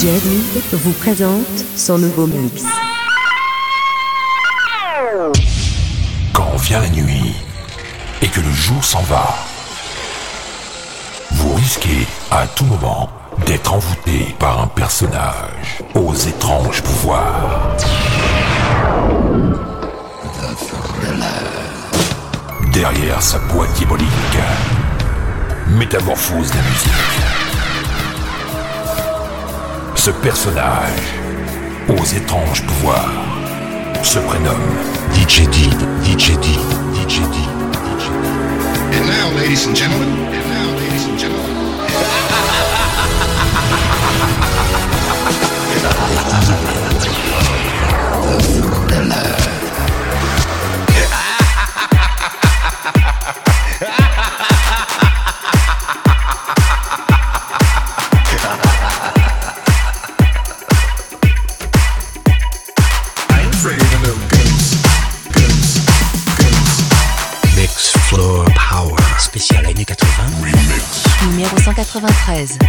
Reed vous présente son nouveau mix. Quand vient la nuit et que le jour s'en va, vous risquez à tout moment d'être envoûté par un personnage aux étranges pouvoirs. Derrière sa boîte diabolique, métamorphose la musique. Ce personnage aux étranges pouvoirs se prénomme DJ D, DJ DJ D. And now, ladies and gentlemen, and now, ladies and gentlemen. 93.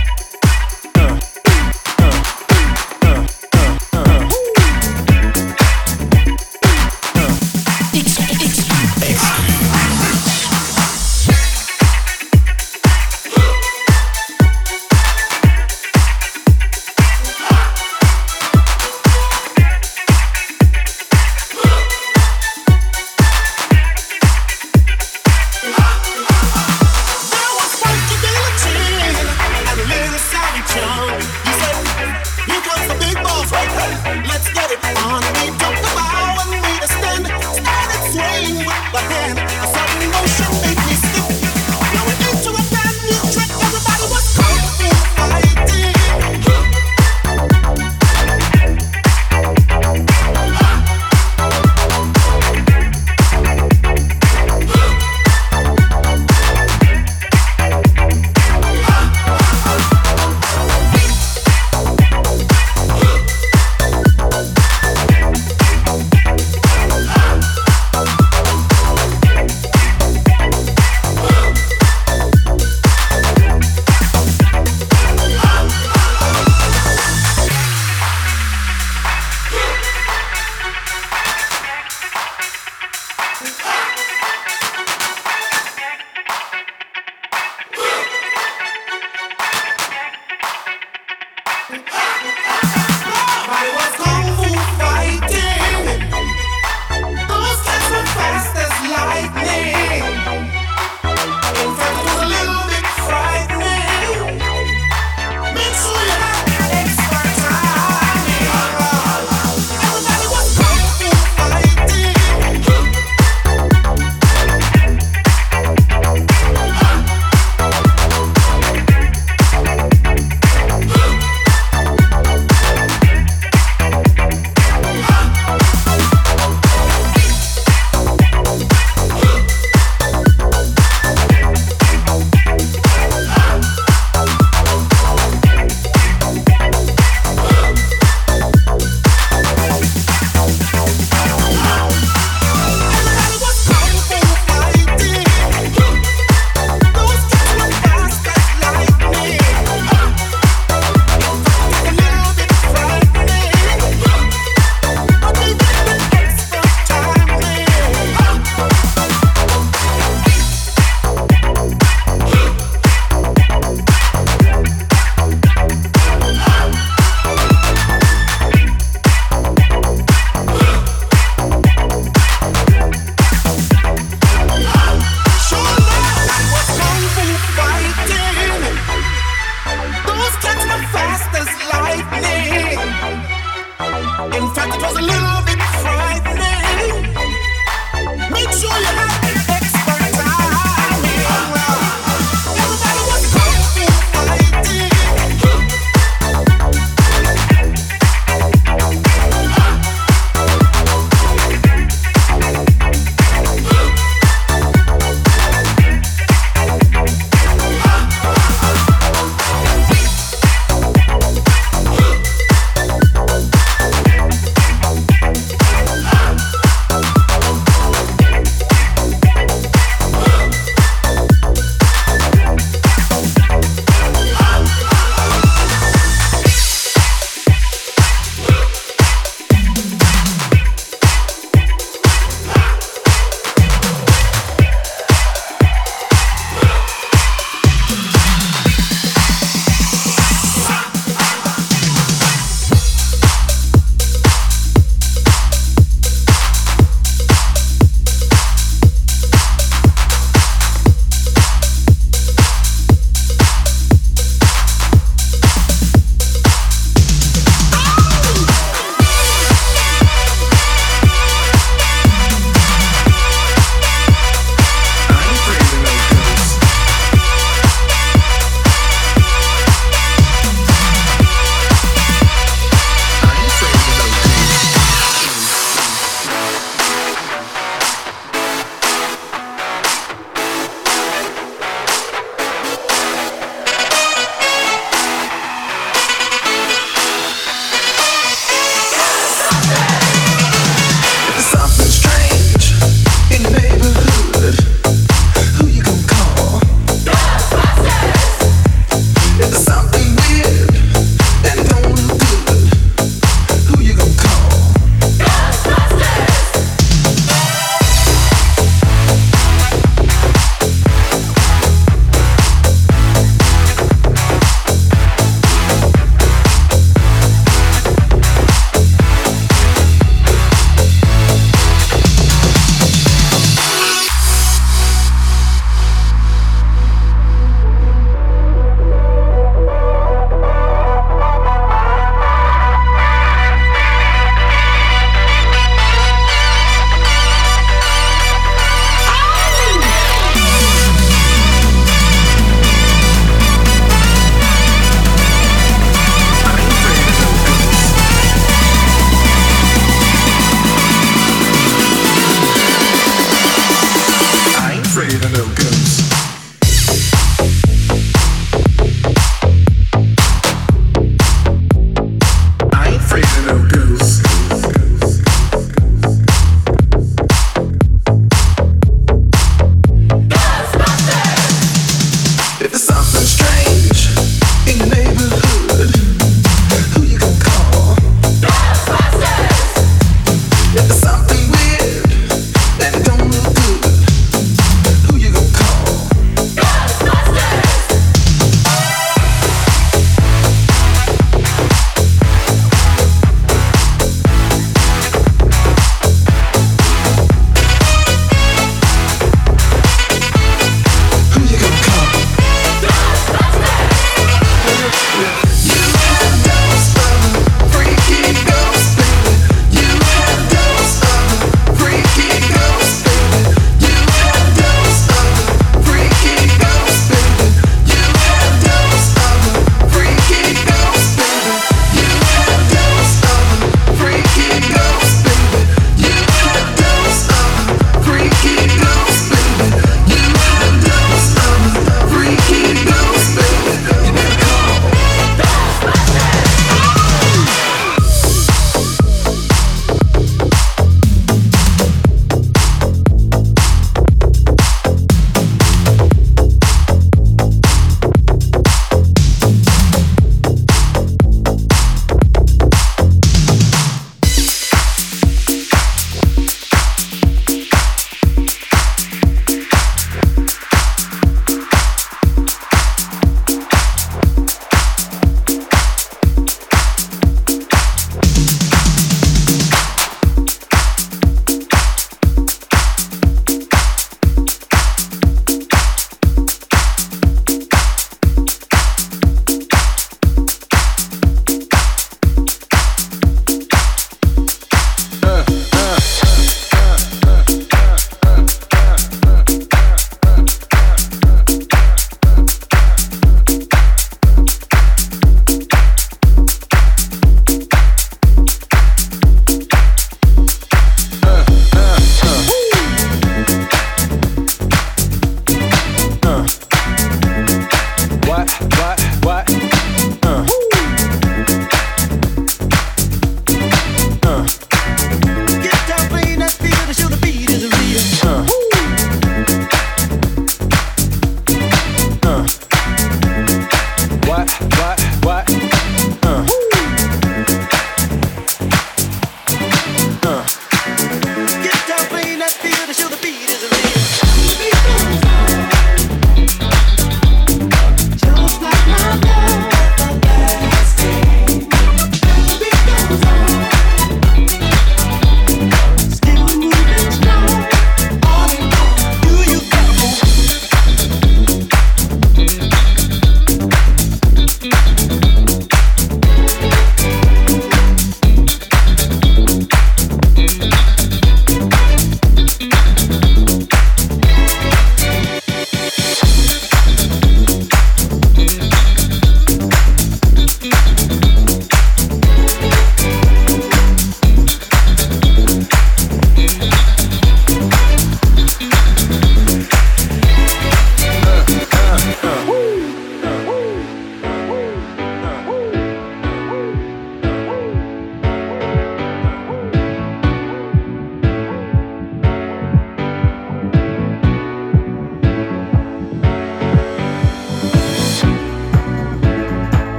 In fact, it was a little